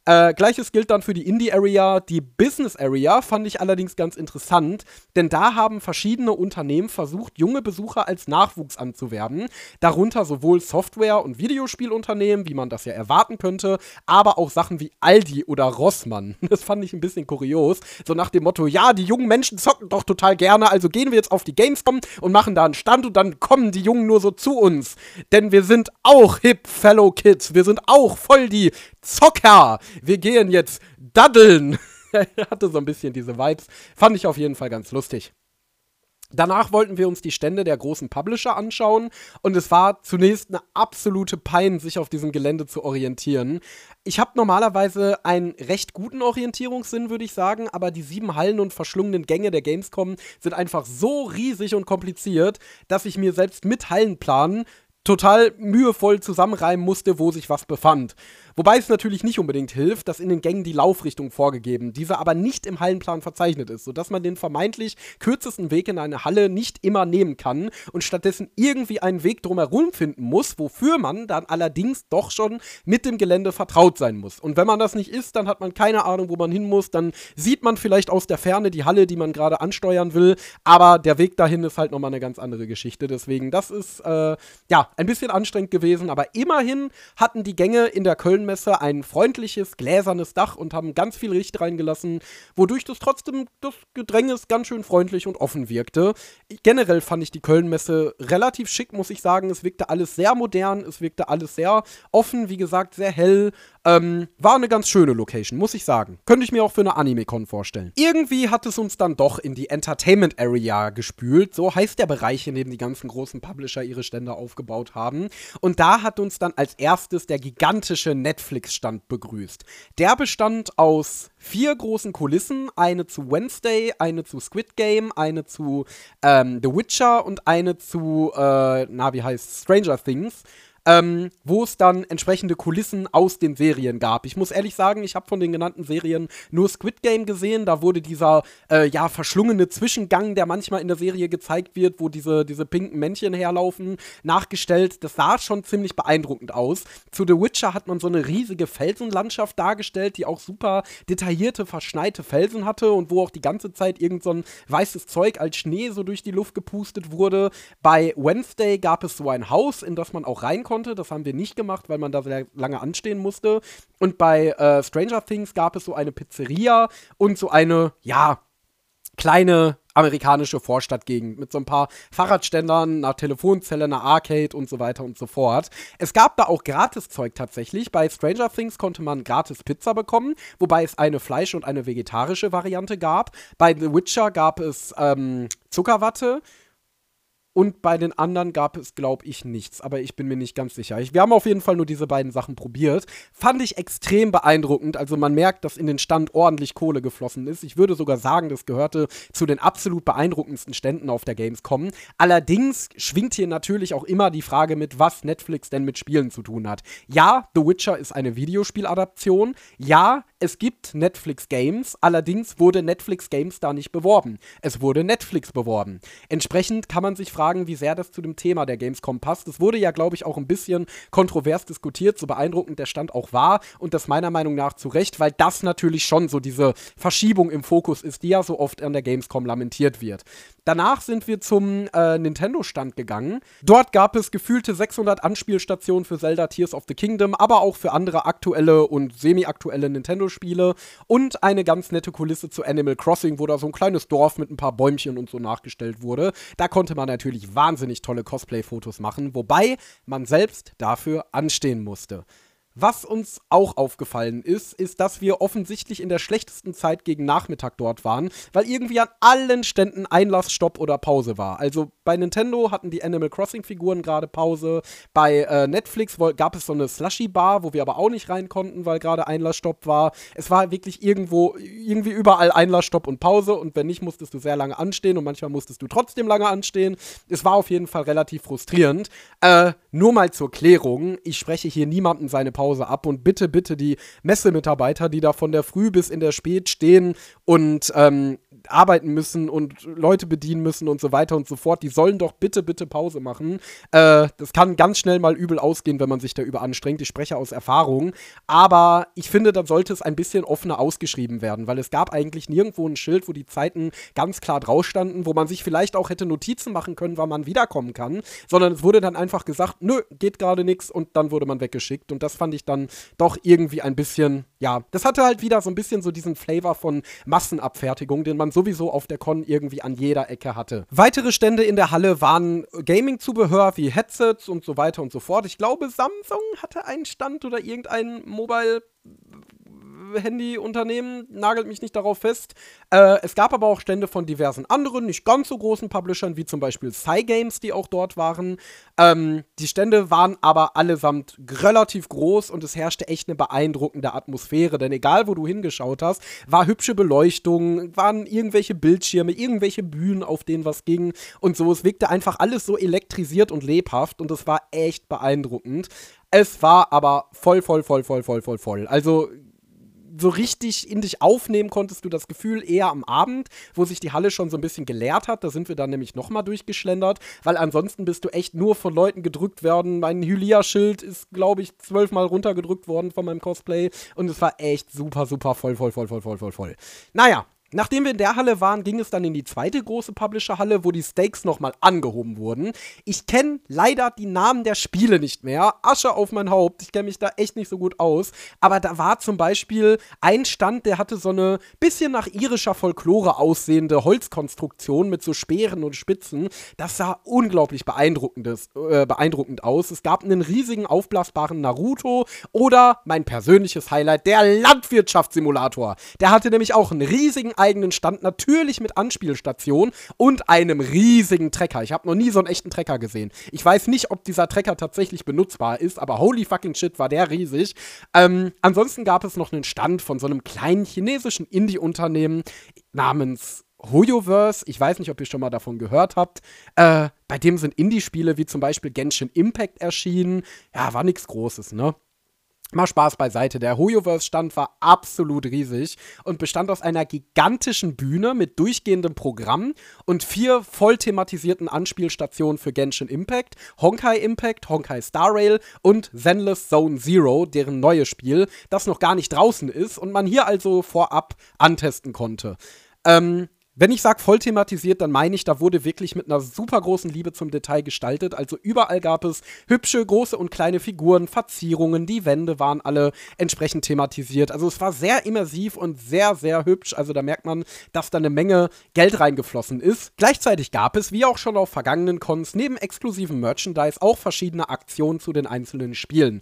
Äh, Gleiches gilt dann für die Indie-Area. Die Business-Area fand ich allerdings ganz interessant, denn da haben verschiedene Unternehmen versucht, junge Besucher als Nachwuchs anzuwerben. Darunter sowohl Software- und Videospielunternehmen, wie man das ja erwarten könnte, aber auch Sachen wie Aldi oder Rossmann. Das fand ich ein bisschen kurios. So nach dem Motto: Ja, die jungen Menschen zocken doch total gerne, also gehen wir jetzt auf die Gamescom und machen da einen Stand und dann kommen die Jungen nur so zu uns. Denn wir sind auch hip, Fellow Kids. Wir sind auch voll die Zocker, wir gehen jetzt daddeln. hatte so ein bisschen diese Vibes. Fand ich auf jeden Fall ganz lustig. Danach wollten wir uns die Stände der großen Publisher anschauen und es war zunächst eine absolute Pein, sich auf diesem Gelände zu orientieren. Ich habe normalerweise einen recht guten Orientierungssinn, würde ich sagen, aber die sieben Hallen und verschlungenen Gänge der Gamescom sind einfach so riesig und kompliziert, dass ich mir selbst mit Hallenplan total mühevoll zusammenreimen musste, wo sich was befand. Wobei es natürlich nicht unbedingt hilft, dass in den Gängen die Laufrichtung vorgegeben, diese aber nicht im Hallenplan verzeichnet ist, sodass man den vermeintlich kürzesten Weg in eine Halle nicht immer nehmen kann und stattdessen irgendwie einen Weg drumherum finden muss, wofür man dann allerdings doch schon mit dem Gelände vertraut sein muss. Und wenn man das nicht ist, dann hat man keine Ahnung, wo man hin muss, dann sieht man vielleicht aus der Ferne die Halle, die man gerade ansteuern will, aber der Weg dahin ist halt nochmal eine ganz andere Geschichte. Deswegen, das ist äh, ja ein bisschen anstrengend gewesen, aber immerhin hatten die Gänge in der Köln Messe ein freundliches, gläsernes Dach und haben ganz viel Licht reingelassen, wodurch das trotzdem das Gedränges ganz schön freundlich und offen wirkte. Generell fand ich die Köln-Messe relativ schick, muss ich sagen. Es wirkte alles sehr modern, es wirkte alles sehr offen, wie gesagt, sehr hell. Ähm, war eine ganz schöne Location, muss ich sagen. Könnte ich mir auch für eine Anime-Con vorstellen. Irgendwie hat es uns dann doch in die Entertainment Area gespült. So heißt der Bereich, in dem die ganzen großen Publisher ihre Stände aufgebaut haben. Und da hat uns dann als erstes der gigantische Netflix-Stand begrüßt. Der bestand aus vier großen Kulissen: eine zu Wednesday, eine zu Squid Game, eine zu ähm, The Witcher und eine zu, äh, na, wie heißt Stranger Things ähm, wo es dann entsprechende Kulissen aus den Serien gab. Ich muss ehrlich sagen, ich habe von den genannten Serien nur Squid Game gesehen. Da wurde dieser äh, ja verschlungene Zwischengang, der manchmal in der Serie gezeigt wird, wo diese, diese pinken Männchen herlaufen, nachgestellt. Das sah schon ziemlich beeindruckend aus. Zu The Witcher hat man so eine riesige Felsenlandschaft dargestellt, die auch super detaillierte, verschneite Felsen hatte und wo auch die ganze Zeit irgend so ein weißes Zeug als Schnee so durch die Luft gepustet wurde. Bei Wednesday gab es so ein Haus, in das man auch reinkommt konnte. Das haben wir nicht gemacht, weil man da sehr lange anstehen musste. Und bei äh, Stranger Things gab es so eine Pizzeria und so eine, ja, kleine amerikanische Vorstadtgegend mit so ein paar Fahrradständern, einer Telefonzelle, einer Arcade und so weiter und so fort. Es gab da auch Gratiszeug tatsächlich. Bei Stranger Things konnte man gratis Pizza bekommen, wobei es eine Fleisch- und eine vegetarische Variante gab. Bei The Witcher gab es ähm, Zuckerwatte. Und bei den anderen gab es, glaube ich, nichts. Aber ich bin mir nicht ganz sicher. Ich, wir haben auf jeden Fall nur diese beiden Sachen probiert. Fand ich extrem beeindruckend. Also man merkt, dass in den Stand ordentlich Kohle geflossen ist. Ich würde sogar sagen, das gehörte zu den absolut beeindruckendsten Ständen auf der Gamescom. Allerdings schwingt hier natürlich auch immer die Frage mit, was Netflix denn mit Spielen zu tun hat. Ja, The Witcher ist eine Videospieladaption. Ja, es gibt Netflix Games. Allerdings wurde Netflix Games da nicht beworben. Es wurde Netflix beworben. Entsprechend kann man sich fragen, wie sehr das zu dem Thema der Gamescom passt. Es wurde ja, glaube ich, auch ein bisschen kontrovers diskutiert, so beeindruckend der Stand auch war und das meiner Meinung nach zu Recht, weil das natürlich schon so diese Verschiebung im Fokus ist, die ja so oft an der Gamescom lamentiert wird. Danach sind wir zum äh, Nintendo-Stand gegangen. Dort gab es gefühlte 600 Anspielstationen für Zelda Tears of the Kingdom, aber auch für andere aktuelle und semi-aktuelle Nintendo-Spiele und eine ganz nette Kulisse zu Animal Crossing, wo da so ein kleines Dorf mit ein paar Bäumchen und so nachgestellt wurde. Da konnte man natürlich wahnsinnig tolle Cosplay-Fotos machen, wobei man selbst dafür anstehen musste. Was uns auch aufgefallen ist, ist, dass wir offensichtlich in der schlechtesten Zeit gegen Nachmittag dort waren, weil irgendwie an allen Ständen Einlass, Stopp oder Pause war. Also bei Nintendo hatten die Animal Crossing Figuren gerade Pause. Bei äh, Netflix gab es so eine Slushy Bar, wo wir aber auch nicht rein konnten, weil gerade Einlass, Stopp war. Es war wirklich irgendwo, irgendwie überall Einlass, Stopp und Pause und wenn nicht, musstest du sehr lange anstehen und manchmal musstest du trotzdem lange anstehen. Es war auf jeden Fall relativ frustrierend. Äh, nur mal zur Klärung, ich spreche hier niemandem seine Pause Pause ab und bitte, bitte die Messemitarbeiter, die da von der Früh bis in der Spät stehen und ähm, arbeiten müssen und Leute bedienen müssen und so weiter und so fort, die sollen doch bitte, bitte Pause machen. Äh, das kann ganz schnell mal übel ausgehen, wenn man sich da überanstrengt. Ich spreche aus Erfahrung. Aber ich finde, da sollte es ein bisschen offener ausgeschrieben werden, weil es gab eigentlich nirgendwo ein Schild, wo die Zeiten ganz klar drauf standen, wo man sich vielleicht auch hätte Notizen machen können, wann man wiederkommen kann, sondern es wurde dann einfach gesagt, nö, geht gerade nichts und dann wurde man weggeschickt. Und das fand ich dann doch irgendwie ein bisschen, ja, das hatte halt wieder so ein bisschen so diesen Flavor von Massenabfertigung, den man sowieso auf der Con irgendwie an jeder Ecke hatte. Weitere Stände in der Halle waren Gaming-Zubehör wie Headsets und so weiter und so fort. Ich glaube, Samsung hatte einen Stand oder irgendein Mobile Handyunternehmen, nagelt mich nicht darauf fest. Äh, es gab aber auch Stände von diversen anderen, nicht ganz so großen Publishern, wie zum Beispiel Cygames, die auch dort waren. Ähm, die Stände waren aber allesamt relativ groß und es herrschte echt eine beeindruckende Atmosphäre, denn egal wo du hingeschaut hast, war hübsche Beleuchtung, waren irgendwelche Bildschirme, irgendwelche Bühnen, auf denen was ging und so. Es wirkte einfach alles so elektrisiert und lebhaft und es war echt beeindruckend. Es war aber voll, voll, voll, voll, voll, voll, voll. Also so richtig in dich aufnehmen konntest du das Gefühl eher am Abend, wo sich die Halle schon so ein bisschen geleert hat. Da sind wir dann nämlich nochmal durchgeschlendert, weil ansonsten bist du echt nur von Leuten gedrückt worden. Mein Hylia-Schild ist, glaube ich, zwölfmal runtergedrückt worden von meinem Cosplay und es war echt super, super voll, voll, voll, voll, voll, voll, voll. Naja, Nachdem wir in der Halle waren, ging es dann in die zweite große Publisher-Halle, wo die Stakes nochmal angehoben wurden. Ich kenne leider die Namen der Spiele nicht mehr. Asche auf mein Haupt. Ich kenne mich da echt nicht so gut aus. Aber da war zum Beispiel ein Stand, der hatte so eine bisschen nach irischer Folklore aussehende Holzkonstruktion mit so Speeren und Spitzen. Das sah unglaublich beeindruckendes, äh, beeindruckend aus. Es gab einen riesigen aufblasbaren Naruto oder mein persönliches Highlight, der Landwirtschaftssimulator. Der hatte nämlich auch einen riesigen eigenen Stand, natürlich mit Anspielstation und einem riesigen Trecker. Ich habe noch nie so einen echten Trecker gesehen. Ich weiß nicht, ob dieser Trecker tatsächlich benutzbar ist, aber holy fucking shit, war der riesig. Ähm, ansonsten gab es noch einen Stand von so einem kleinen chinesischen Indie-Unternehmen namens Hoyoverse, ich weiß nicht, ob ihr schon mal davon gehört habt. Äh, bei dem sind Indie-Spiele wie zum Beispiel Genshin Impact erschienen. Ja, war nichts Großes, ne? Mal Spaß beiseite. Der Hoyoverse-Stand war absolut riesig und bestand aus einer gigantischen Bühne mit durchgehendem Programm und vier voll thematisierten Anspielstationen für Genshin Impact, Honkai Impact, Honkai Star Rail und Zenless Zone Zero, deren neues Spiel, das noch gar nicht draußen ist und man hier also vorab antesten konnte. Ähm, wenn ich sage voll thematisiert, dann meine ich, da wurde wirklich mit einer super großen Liebe zum Detail gestaltet. Also überall gab es hübsche, große und kleine Figuren, Verzierungen, die Wände waren alle entsprechend thematisiert. Also es war sehr immersiv und sehr, sehr hübsch. Also da merkt man, dass da eine Menge Geld reingeflossen ist. Gleichzeitig gab es, wie auch schon auf vergangenen Cons, neben exklusiven Merchandise auch verschiedene Aktionen zu den einzelnen Spielen.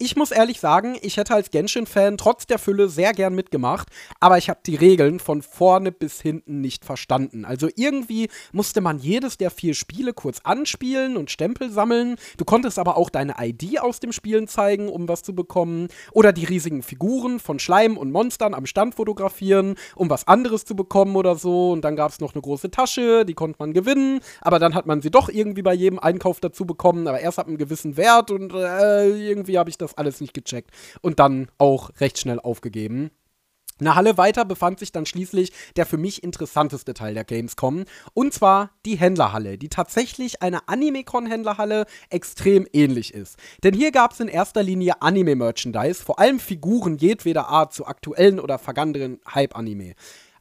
Ich muss ehrlich sagen, ich hätte als Genshin-Fan trotz der Fülle sehr gern mitgemacht, aber ich habe die Regeln von vorne bis hinten nicht verstanden. Also irgendwie musste man jedes der vier Spiele kurz anspielen und Stempel sammeln. Du konntest aber auch deine ID aus dem Spielen zeigen, um was zu bekommen. Oder die riesigen Figuren von Schleim und Monstern am Stand fotografieren, um was anderes zu bekommen oder so. Und dann gab es noch eine große Tasche, die konnte man gewinnen, aber dann hat man sie doch irgendwie bei jedem Einkauf dazu bekommen, aber erst ab einem gewissen Wert und äh, irgendwie habe ich das das alles nicht gecheckt und dann auch recht schnell aufgegeben. Eine Halle weiter befand sich dann schließlich der für mich interessanteste Teil der Gamescom, und zwar die Händlerhalle, die tatsächlich einer Anime-Con-Händlerhalle extrem ähnlich ist. Denn hier gab es in erster Linie Anime-Merchandise, vor allem Figuren jedweder Art zu aktuellen oder vergangenen Hype-Anime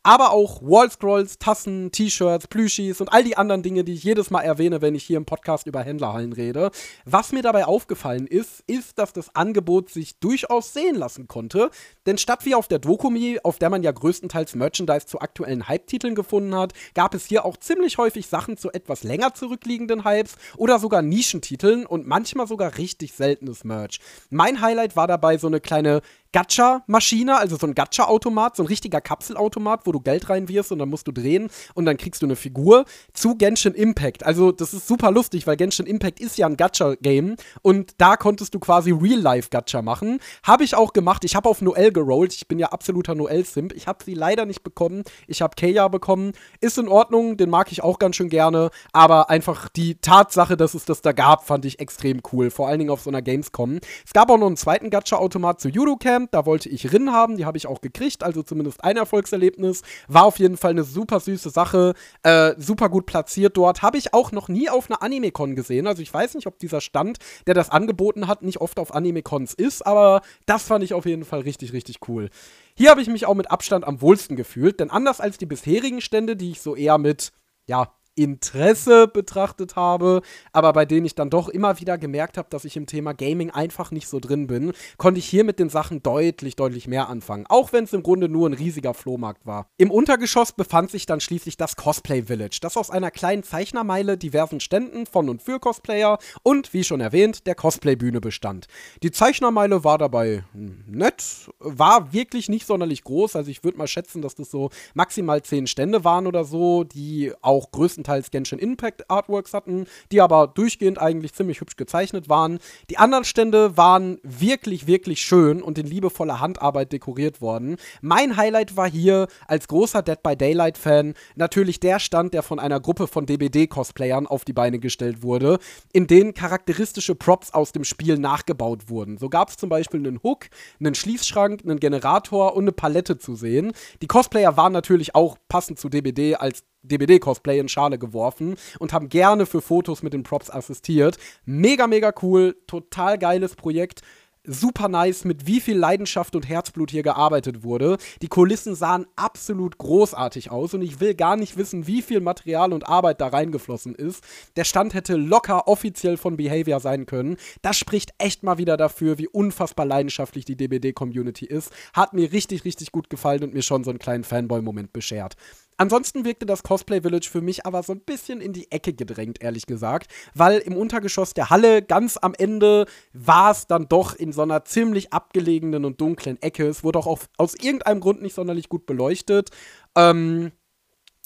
aber auch Wallscrolls, Tassen, T-Shirts, Plüschis und all die anderen Dinge, die ich jedes Mal erwähne, wenn ich hier im Podcast über Händlerhallen rede. Was mir dabei aufgefallen ist, ist, dass das Angebot sich durchaus sehen lassen konnte, denn statt wie auf der Dokumi, auf der man ja größtenteils Merchandise zu aktuellen Hype-Titeln gefunden hat, gab es hier auch ziemlich häufig Sachen zu etwas länger zurückliegenden Hypes oder sogar Nischentiteln und manchmal sogar richtig seltenes Merch. Mein Highlight war dabei so eine kleine Gacha-Maschine, also so ein Gacha-Automat, so ein richtiger Kapselautomat, wo du Geld reinwirfst und dann musst du drehen und dann kriegst du eine Figur zu Genshin Impact. Also das ist super lustig, weil Genshin Impact ist ja ein Gacha-Game und da konntest du quasi Real-Life-Gacha machen. Habe ich auch gemacht. Ich habe auf Noel gerollt. Ich bin ja absoluter Noel-Simp. Ich habe sie leider nicht bekommen. Ich habe Keia bekommen. Ist in Ordnung, den mag ich auch ganz schön gerne, aber einfach die Tatsache, dass es das da gab, fand ich extrem cool. Vor allen Dingen auf so einer Gamescom. Es gab auch noch einen zweiten Gacha-Automat zu Judo-Camp Camp, da wollte ich Rin haben, die habe ich auch gekriegt, also zumindest ein Erfolgserlebnis. War auf jeden Fall eine super süße Sache, äh, super gut platziert dort. Habe ich auch noch nie auf einer Anime-Con gesehen, also ich weiß nicht, ob dieser Stand, der das angeboten hat, nicht oft auf Anime-Cons ist, aber das fand ich auf jeden Fall richtig, richtig cool. Hier habe ich mich auch mit Abstand am wohlsten gefühlt, denn anders als die bisherigen Stände, die ich so eher mit, ja, Interesse betrachtet habe, aber bei denen ich dann doch immer wieder gemerkt habe, dass ich im Thema Gaming einfach nicht so drin bin, konnte ich hier mit den Sachen deutlich, deutlich mehr anfangen. Auch wenn es im Grunde nur ein riesiger Flohmarkt war. Im Untergeschoss befand sich dann schließlich das Cosplay Village, das aus einer kleinen Zeichnermeile, diversen Ständen von und für Cosplayer und, wie schon erwähnt, der Cosplay-Bühne bestand. Die Zeichnermeile war dabei nett, war wirklich nicht sonderlich groß, also ich würde mal schätzen, dass das so maximal zehn Stände waren oder so, die auch größtenteils größtenteils Genshin Impact Artworks hatten, die aber durchgehend eigentlich ziemlich hübsch gezeichnet waren. Die anderen Stände waren wirklich, wirklich schön und in liebevoller Handarbeit dekoriert worden. Mein Highlight war hier als großer Dead by Daylight Fan natürlich der Stand, der von einer Gruppe von DBD-Cosplayern auf die Beine gestellt wurde, in denen charakteristische Props aus dem Spiel nachgebaut wurden. So gab es zum Beispiel einen Hook, einen Schließschrank, einen Generator und eine Palette zu sehen. Die Cosplayer waren natürlich auch passend zu DBD als DBD-Cosplay in Schale geworfen und haben gerne für Fotos mit den Props assistiert. Mega, mega cool, total geiles Projekt super nice, mit wie viel Leidenschaft und Herzblut hier gearbeitet wurde. Die Kulissen sahen absolut großartig aus und ich will gar nicht wissen, wie viel Material und Arbeit da reingeflossen ist. Der Stand hätte locker offiziell von Behavior sein können. Das spricht echt mal wieder dafür, wie unfassbar leidenschaftlich die DBD-Community ist. Hat mir richtig, richtig gut gefallen und mir schon so einen kleinen Fanboy-Moment beschert. Ansonsten wirkte das Cosplay Village für mich aber so ein bisschen in die Ecke gedrängt, ehrlich gesagt, weil im Untergeschoss der Halle ganz am Ende war es dann doch in so einer ziemlich abgelegenen und dunklen Ecke. Es wurde auch auf, aus irgendeinem Grund nicht sonderlich gut beleuchtet. Ähm,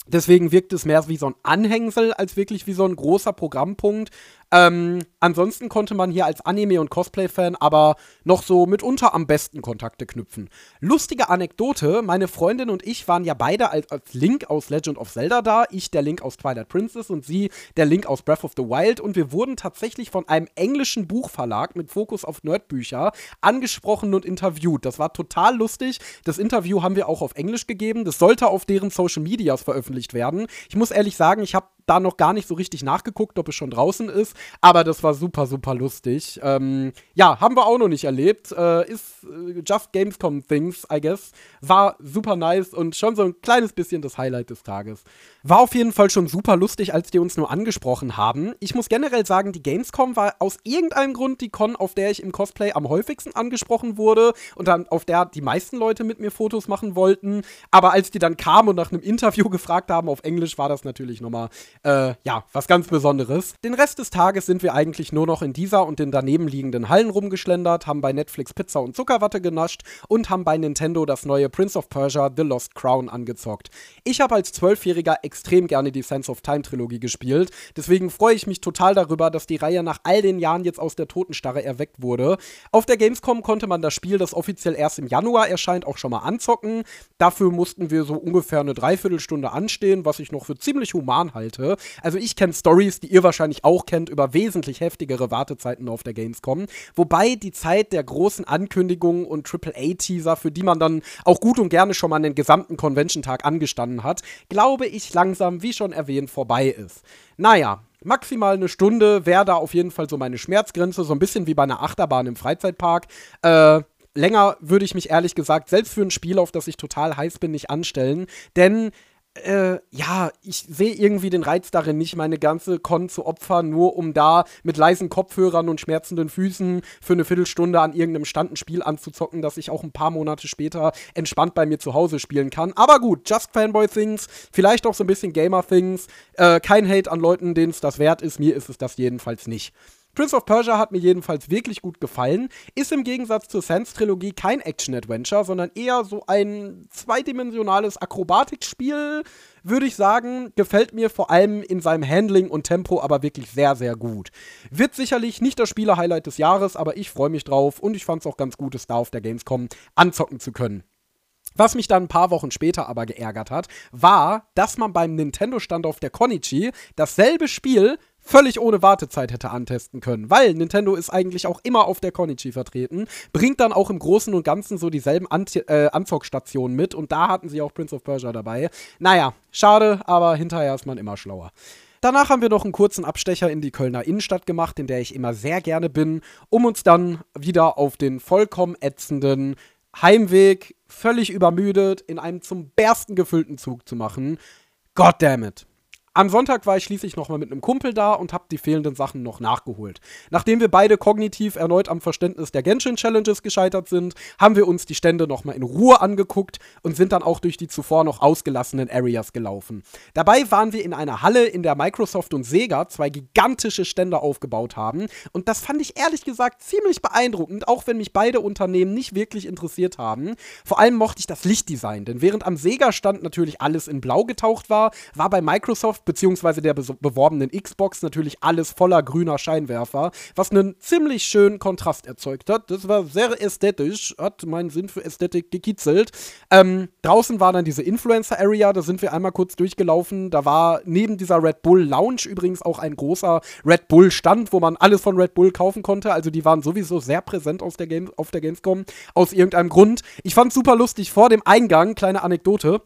deswegen wirkt es mehr wie so ein Anhängsel als wirklich wie so ein großer Programmpunkt. Ähm, ansonsten konnte man hier als Anime- und Cosplay-Fan aber noch so mitunter am besten Kontakte knüpfen. Lustige Anekdote: Meine Freundin und ich waren ja beide als, als, Link aus Legend of Zelda da. Ich der Link aus Twilight Princess und sie der Link aus Breath of the Wild. Und wir wurden tatsächlich von einem englischen Buchverlag mit Fokus auf Nerdbücher angesprochen und interviewt. Das war total lustig. Das Interview haben wir auch auf Englisch gegeben. Das sollte auf deren Social Medias veröffentlicht werden. Ich muss ehrlich sagen, ich habe da noch gar nicht so richtig nachgeguckt, ob es schon draußen ist. Aber das war super, super lustig. Ähm, ja, haben wir auch noch nicht erlebt. Äh, ist äh, Just Gamescom Things, I guess. War super nice und schon so ein kleines bisschen das Highlight des Tages. War auf jeden Fall schon super lustig, als die uns nur angesprochen haben. Ich muss generell sagen, die Gamescom war aus irgendeinem Grund die Con, auf der ich im Cosplay am häufigsten angesprochen wurde und dann auf der die meisten Leute mit mir Fotos machen wollten. Aber als die dann kamen und nach einem Interview gefragt haben auf Englisch, war das natürlich nochmal äh, ja, was ganz Besonderes. Den Rest des Tages sind wir eigentlich nur noch in dieser und den daneben liegenden Hallen rumgeschlendert, haben bei Netflix Pizza und Zuckerwatte genascht und haben bei Nintendo das neue Prince of Persia The Lost Crown angezockt. Ich habe als Zwölfjähriger extrem gerne die Sense of Time Trilogie gespielt, deswegen freue ich mich total darüber, dass die Reihe nach all den Jahren jetzt aus der Totenstarre erweckt wurde. Auf der Gamescom konnte man das Spiel, das offiziell erst im Januar erscheint, auch schon mal anzocken. Dafür mussten wir so ungefähr eine Dreiviertelstunde anstehen, was ich noch für ziemlich human halte. Also ich kenne Stories, die ihr wahrscheinlich auch kennt, über wesentlich heftigere Wartezeiten auf der Gamescom. Wobei die Zeit der großen Ankündigungen und AAA-Teaser, für die man dann auch gut und gerne schon mal einen gesamten Convention-Tag angestanden hat, glaube ich langsam, wie schon erwähnt, vorbei ist. Naja, maximal eine Stunde wäre da auf jeden Fall so meine Schmerzgrenze, so ein bisschen wie bei einer Achterbahn im Freizeitpark. Äh, länger würde ich mich ehrlich gesagt, selbst für ein Spiel, auf das ich total heiß bin, nicht anstellen. Denn äh, ja, ich sehe irgendwie den Reiz darin, nicht meine ganze Con zu opfern, nur um da mit leisen Kopfhörern und schmerzenden Füßen für eine Viertelstunde an irgendeinem Stand ein Spiel anzuzocken, das ich auch ein paar Monate später entspannt bei mir zu Hause spielen kann. Aber gut, just Fanboy Things, vielleicht auch so ein bisschen Gamer Things. Äh, kein Hate an Leuten, denen es das wert ist. Mir ist es das jedenfalls nicht. Prince of Persia hat mir jedenfalls wirklich gut gefallen. Ist im Gegensatz zur Sans-Trilogie kein Action-Adventure, sondern eher so ein zweidimensionales Akrobatikspiel, würde ich sagen. Gefällt mir vor allem in seinem Handling und Tempo aber wirklich sehr, sehr gut. Wird sicherlich nicht das Spieler-Highlight des Jahres, aber ich freue mich drauf und ich fand es auch ganz gut, es da auf der Gamescom anzocken zu können. Was mich dann ein paar Wochen später aber geärgert hat, war, dass man beim Nintendo-Stand auf der Konichi dasselbe Spiel völlig ohne Wartezeit hätte antesten können, weil Nintendo ist eigentlich auch immer auf der Konichi vertreten, bringt dann auch im Großen und Ganzen so dieselben Ant äh, Anzockstationen mit und da hatten sie auch Prince of Persia dabei. Naja, schade, aber hinterher ist man immer schlauer. Danach haben wir noch einen kurzen Abstecher in die Kölner Innenstadt gemacht, in der ich immer sehr gerne bin, um uns dann wieder auf den vollkommen ätzenden Heimweg, völlig übermüdet, in einem zum Bersten gefüllten Zug zu machen. Goddammit. Am Sonntag war ich schließlich nochmal mit einem Kumpel da und habe die fehlenden Sachen noch nachgeholt. Nachdem wir beide kognitiv erneut am Verständnis der Genshin Challenges gescheitert sind, haben wir uns die Stände nochmal in Ruhe angeguckt und sind dann auch durch die zuvor noch ausgelassenen Areas gelaufen. Dabei waren wir in einer Halle, in der Microsoft und Sega zwei gigantische Stände aufgebaut haben und das fand ich ehrlich gesagt ziemlich beeindruckend, auch wenn mich beide Unternehmen nicht wirklich interessiert haben. Vor allem mochte ich das Lichtdesign, denn während am Sega-Stand natürlich alles in Blau getaucht war, war bei Microsoft Microsoft bzw. der beworbenen Xbox natürlich alles voller grüner Scheinwerfer, was einen ziemlich schönen Kontrast erzeugt hat. Das war sehr ästhetisch, hat meinen Sinn für Ästhetik gekitzelt. Ähm, draußen war dann diese Influencer-Area, da sind wir einmal kurz durchgelaufen. Da war neben dieser Red Bull Lounge übrigens auch ein großer Red Bull-Stand, wo man alles von Red Bull kaufen konnte. Also die waren sowieso sehr präsent aus der Game auf der Gamescom, aus irgendeinem Grund. Ich fand super lustig vor dem Eingang, kleine Anekdote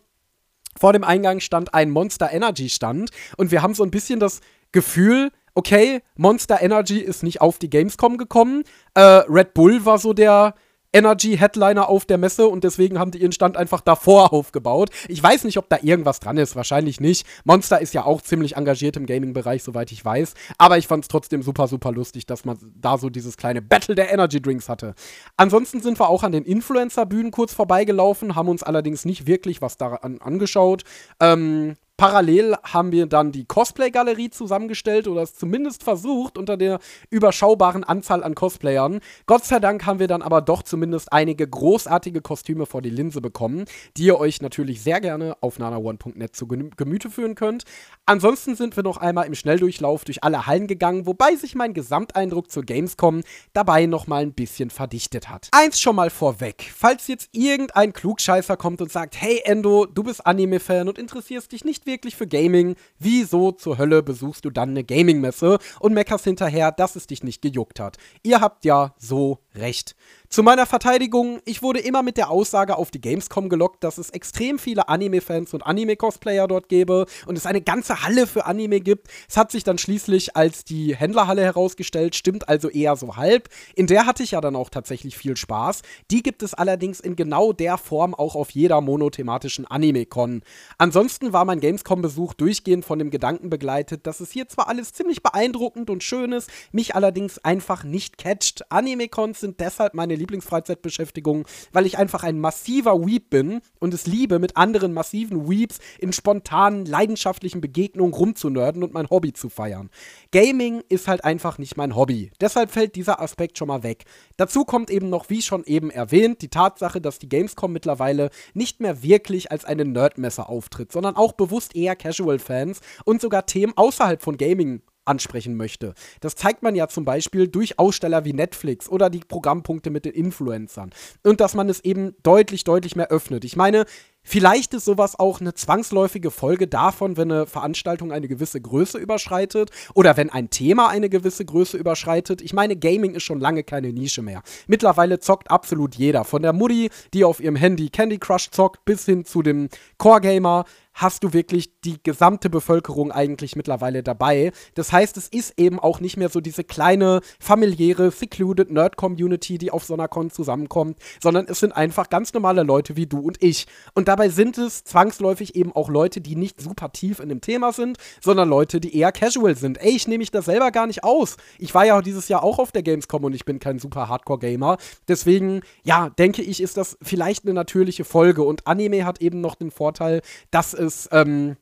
vor dem Eingang stand ein Monster Energy Stand und wir haben so ein bisschen das Gefühl, okay, Monster Energy ist nicht auf die Gamescom gekommen. Äh, Red Bull war so der Energy-Headliner auf der Messe und deswegen haben die ihren Stand einfach davor aufgebaut. Ich weiß nicht, ob da irgendwas dran ist, wahrscheinlich nicht. Monster ist ja auch ziemlich engagiert im Gaming-Bereich, soweit ich weiß. Aber ich fand es trotzdem super, super lustig, dass man da so dieses kleine Battle der Energy-Drinks hatte. Ansonsten sind wir auch an den Influencer-Bühnen kurz vorbeigelaufen, haben uns allerdings nicht wirklich was daran angeschaut. Ähm, Parallel haben wir dann die Cosplay-Galerie zusammengestellt oder es zumindest versucht unter der überschaubaren Anzahl an Cosplayern. Gott sei Dank haben wir dann aber doch zumindest einige großartige Kostüme vor die Linse bekommen, die ihr euch natürlich sehr gerne auf nanaone.net zu Gemüte führen könnt. Ansonsten sind wir noch einmal im Schnelldurchlauf durch alle Hallen gegangen, wobei sich mein Gesamteindruck zur Gamescom dabei nochmal ein bisschen verdichtet hat. Eins schon mal vorweg, falls jetzt irgendein Klugscheißer kommt und sagt, hey Endo, du bist Anime-Fan und interessierst dich nicht wirklich für Gaming, wieso zur Hölle besuchst du dann eine Gaming-Messe und meckerst hinterher, dass es dich nicht gejuckt hat? Ihr habt ja so recht. Zu meiner Verteidigung, ich wurde immer mit der Aussage auf die Gamescom gelockt, dass es extrem viele Anime-Fans und Anime-Cosplayer dort gäbe und es eine ganze Halle für Anime gibt. Es hat sich dann schließlich als die Händlerhalle herausgestellt, stimmt also eher so halb. In der hatte ich ja dann auch tatsächlich viel Spaß. Die gibt es allerdings in genau der Form auch auf jeder monothematischen Anime-Con. Ansonsten war mein Gamescom-Besuch durchgehend von dem Gedanken begleitet, dass es hier zwar alles ziemlich beeindruckend und schön ist, mich allerdings einfach nicht catcht. Anime-Cons sind deshalb meine Lieblingsfreizeitbeschäftigung, weil ich einfach ein massiver Weep bin und es liebe, mit anderen massiven Weeps in spontanen, leidenschaftlichen Begegnungen rumzunörden und mein Hobby zu feiern. Gaming ist halt einfach nicht mein Hobby. Deshalb fällt dieser Aspekt schon mal weg. Dazu kommt eben noch, wie schon eben erwähnt, die Tatsache, dass die Gamescom mittlerweile nicht mehr wirklich als eine Nerdmesse auftritt, sondern auch bewusst eher Casual-Fans und sogar Themen außerhalb von Gaming ansprechen möchte. Das zeigt man ja zum Beispiel durch Aussteller wie Netflix oder die Programmpunkte mit den Influencern. Und dass man es eben deutlich, deutlich mehr öffnet. Ich meine, Vielleicht ist sowas auch eine zwangsläufige Folge davon, wenn eine Veranstaltung eine gewisse Größe überschreitet oder wenn ein Thema eine gewisse Größe überschreitet. Ich meine, Gaming ist schon lange keine Nische mehr. Mittlerweile zockt absolut jeder. Von der Mutti, die auf ihrem Handy Candy Crush zockt, bis hin zu dem Core-Gamer hast du wirklich die gesamte Bevölkerung eigentlich mittlerweile dabei. Das heißt, es ist eben auch nicht mehr so diese kleine, familiäre, secluded Nerd-Community, die auf so einer Con zusammenkommt, sondern es sind einfach ganz normale Leute wie du und ich. Und dabei sind es zwangsläufig eben auch Leute, die nicht super tief in dem Thema sind, sondern Leute, die eher casual sind. Ey, ich nehme mich das selber gar nicht aus. Ich war ja dieses Jahr auch auf der Gamescom und ich bin kein super Hardcore-Gamer. Deswegen, ja, denke ich, ist das vielleicht eine natürliche Folge. Und Anime hat eben noch den Vorteil, dass es ähm,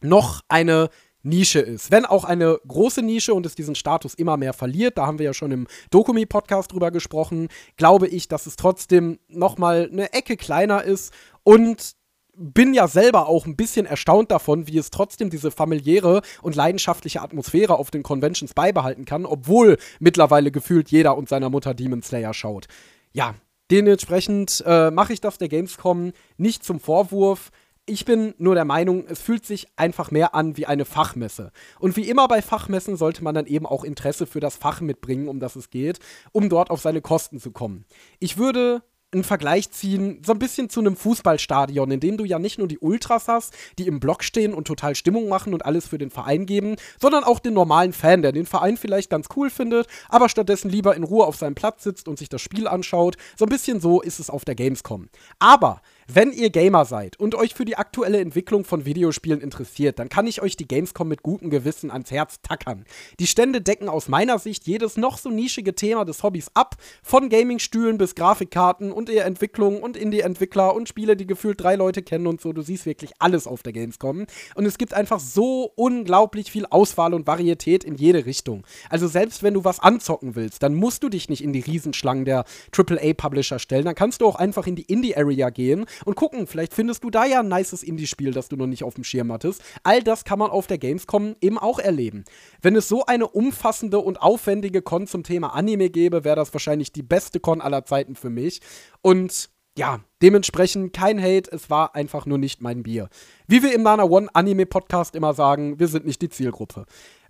noch eine Nische ist. Wenn auch eine große Nische und es diesen Status immer mehr verliert, da haben wir ja schon im Dokumi-Podcast drüber gesprochen, glaube ich, dass es trotzdem noch mal eine Ecke kleiner ist und bin ja selber auch ein bisschen erstaunt davon, wie es trotzdem diese familiäre und leidenschaftliche Atmosphäre auf den Conventions beibehalten kann, obwohl mittlerweile gefühlt jeder und seiner Mutter Demon Slayer schaut. Ja, dementsprechend äh, mache ich das der Gamescom nicht zum Vorwurf ich bin nur der Meinung, es fühlt sich einfach mehr an wie eine Fachmesse. Und wie immer bei Fachmessen sollte man dann eben auch Interesse für das Fach mitbringen, um das es geht, um dort auf seine Kosten zu kommen. Ich würde einen Vergleich ziehen, so ein bisschen zu einem Fußballstadion, in dem du ja nicht nur die Ultras hast, die im Block stehen und total Stimmung machen und alles für den Verein geben, sondern auch den normalen Fan, der den Verein vielleicht ganz cool findet, aber stattdessen lieber in Ruhe auf seinem Platz sitzt und sich das Spiel anschaut. So ein bisschen so ist es auf der Gamescom. Aber Wenn ihr Gamer seid und euch für die aktuelle Entwicklung von Videospielen interessiert, dann kann ich euch die Gamescom mit gutem Gewissen ans Herz tackern. Die Stände decken aus meiner Sicht jedes noch so nischige Thema des Hobbys ab, von Gamingstühlen bis Grafikkarten und ihre Entwicklung und Indie-Entwickler und Spiele, die gefühlt drei Leute kennen und so. Du siehst wirklich alles auf der Gamescom. Und es gibt einfach so unglaublich viel Auswahl und Varietät in jede Richtung. Also selbst wenn du was anzocken willst, dann musst du dich nicht in die Riesenschlangen der AAA-Publisher stellen. Dann kannst du auch einfach in die Indie-Area gehen und gucken, vielleicht findest du da ja ein nices Indie-Spiel, das du noch nicht auf dem Schirm hattest. All das kann man auf der Gamescom eben auch erleben. Wenn es so eine umfassende und aufwendige Con zum Thema Anime gäbe, wäre das wahrscheinlich die beste Con aller Zeiten für mich. Und ja, dementsprechend kein Hate, es war einfach nur nicht mein Bier. Wie wir im Nana One Anime Podcast immer sagen, wir sind nicht die Zielgruppe.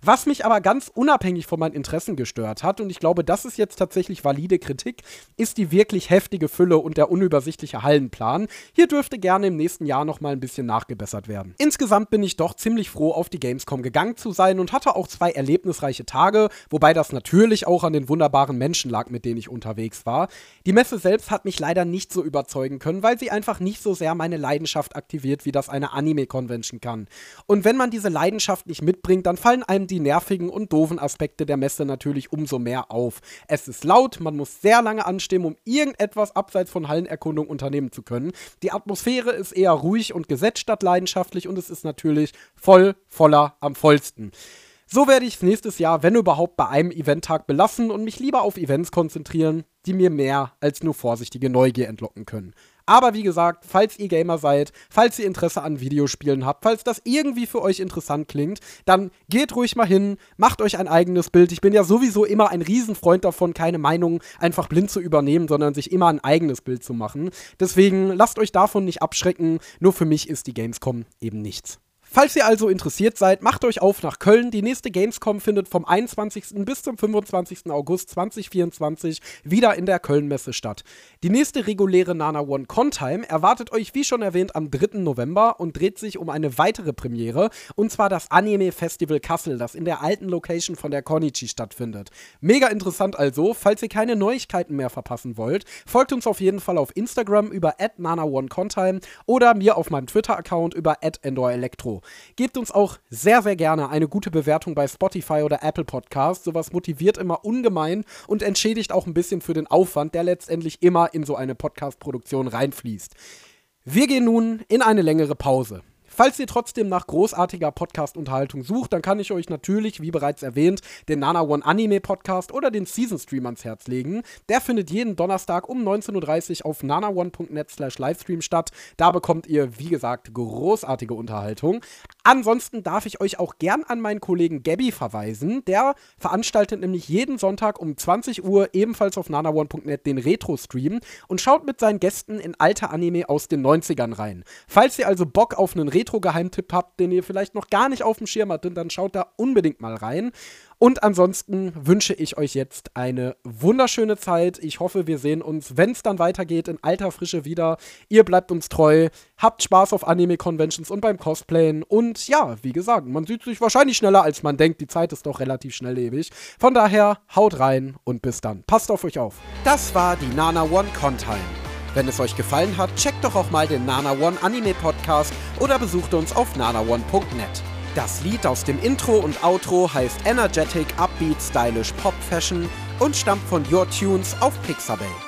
Was mich aber ganz unabhängig von meinen Interessen gestört hat, und ich glaube, das ist jetzt tatsächlich valide Kritik, ist die wirklich heftige Fülle und der unübersichtliche Hallenplan. Hier dürfte gerne im nächsten Jahr noch mal ein bisschen nachgebessert werden. Insgesamt bin ich doch ziemlich froh, auf die Gamescom gegangen zu sein und hatte auch zwei erlebnisreiche Tage, wobei das natürlich auch an den wunderbaren Menschen lag, mit denen ich unterwegs war. Die Messe selbst hat mich leider nicht so überzeugen können, weil sie einfach nicht so sehr meine Leidenschaft aktiviert, wie das eine Anime-Convention kann. Und wenn man diese Leidenschaft nicht mitbringt, dann fallen einem die nervigen und doofen Aspekte der Messe natürlich umso mehr auf. Es ist laut, man muss sehr lange anstehen, um irgendetwas abseits von Hallenerkundung unternehmen zu können. Die Atmosphäre ist eher ruhig und gesetzt statt leidenschaftlich und es ist natürlich voll, voller am vollsten. So werde ich es nächstes Jahr, wenn überhaupt, bei einem Eventtag belassen und mich lieber auf Events konzentrieren, die mir mehr als nur vorsichtige Neugier entlocken können. Aber wie gesagt, falls ihr Gamer seid, falls ihr Interesse an Videospielen habt, falls das irgendwie für euch interessant klingt, dann geht ruhig mal hin, macht euch ein eigenes Bild. Ich bin ja sowieso immer ein Riesenfreund davon, keine Meinung einfach blind zu übernehmen, sondern sich immer ein eigenes Bild zu machen. Deswegen lasst euch davon nicht abschrecken. Nur für mich ist die Gamescom eben nichts. Falls ihr also interessiert seid, macht euch auf nach Köln. Die nächste Gamescom findet vom 21. bis zum 25. August 2024 wieder in der Köln-Messe statt. Die nächste reguläre Nana One Con-Time erwartet euch, wie schon erwähnt, am 3. November und dreht sich um eine weitere Premiere, und zwar das Anime Festival Kassel, das in der alten Location von der Konichi stattfindet. Mega interessant also, falls ihr keine Neuigkeiten mehr verpassen wollt, folgt uns auf jeden Fall auf Instagram über @nana1contime oder mir auf meinem Twitter-Account über @endorelektro. Gebt uns auch sehr, sehr gerne eine gute Bewertung bei Spotify oder Apple Podcasts. Sowas motiviert immer ungemein und entschädigt auch ein bisschen für den Aufwand, der letztendlich immer in so eine Podcast-Produktion reinfließt. Wir gehen nun in eine längere Pause. Falls ihr trotzdem nach großartiger Podcast-Unterhaltung sucht, dann kann ich euch natürlich, wie bereits erwähnt, den Nana One Anime Podcast oder den Season Stream ans Herz legen. Der findet jeden Donnerstag um 19.30 Uhr auf nanaone.net slash Livestream statt. Da bekommt ihr, wie gesagt, großartige Unterhaltung. Ansonsten darf ich euch auch gern an meinen Kollegen Gabby verweisen. Der veranstaltet nämlich jeden Sonntag um 20 Uhr ebenfalls auf nanaone.net den Retro-Stream und schaut mit seinen Gästen in alte Anime aus den 90ern rein. Falls ihr also Bock auf einen Retro Retro-Geheimtipp habt, den ihr vielleicht noch gar nicht auf dem Schirm hattet, dann schaut da unbedingt mal rein. Und ansonsten wünsche ich euch jetzt eine wunderschöne Zeit. Ich hoffe, wir sehen uns, wenn es dann weitergeht, in alter Frische wieder. Ihr bleibt uns treu, habt Spaß auf Anime-Conventions und beim Cosplayen. Und ja, wie gesagt, man sieht sich wahrscheinlich schneller, als man denkt. Die Zeit ist doch relativ schnelllebig. Von daher, haut rein und bis dann. Passt auf euch auf. Das war die Nana One Contime. Wenn es euch gefallen hat, checkt doch auch mal den Nana One Anime Podcast oder besucht uns auf nanaone.net. Das Lied aus dem Intro und Outro heißt Energetic Upbeat Stylish Pop Fashion und stammt von Your Tunes auf Pixabay.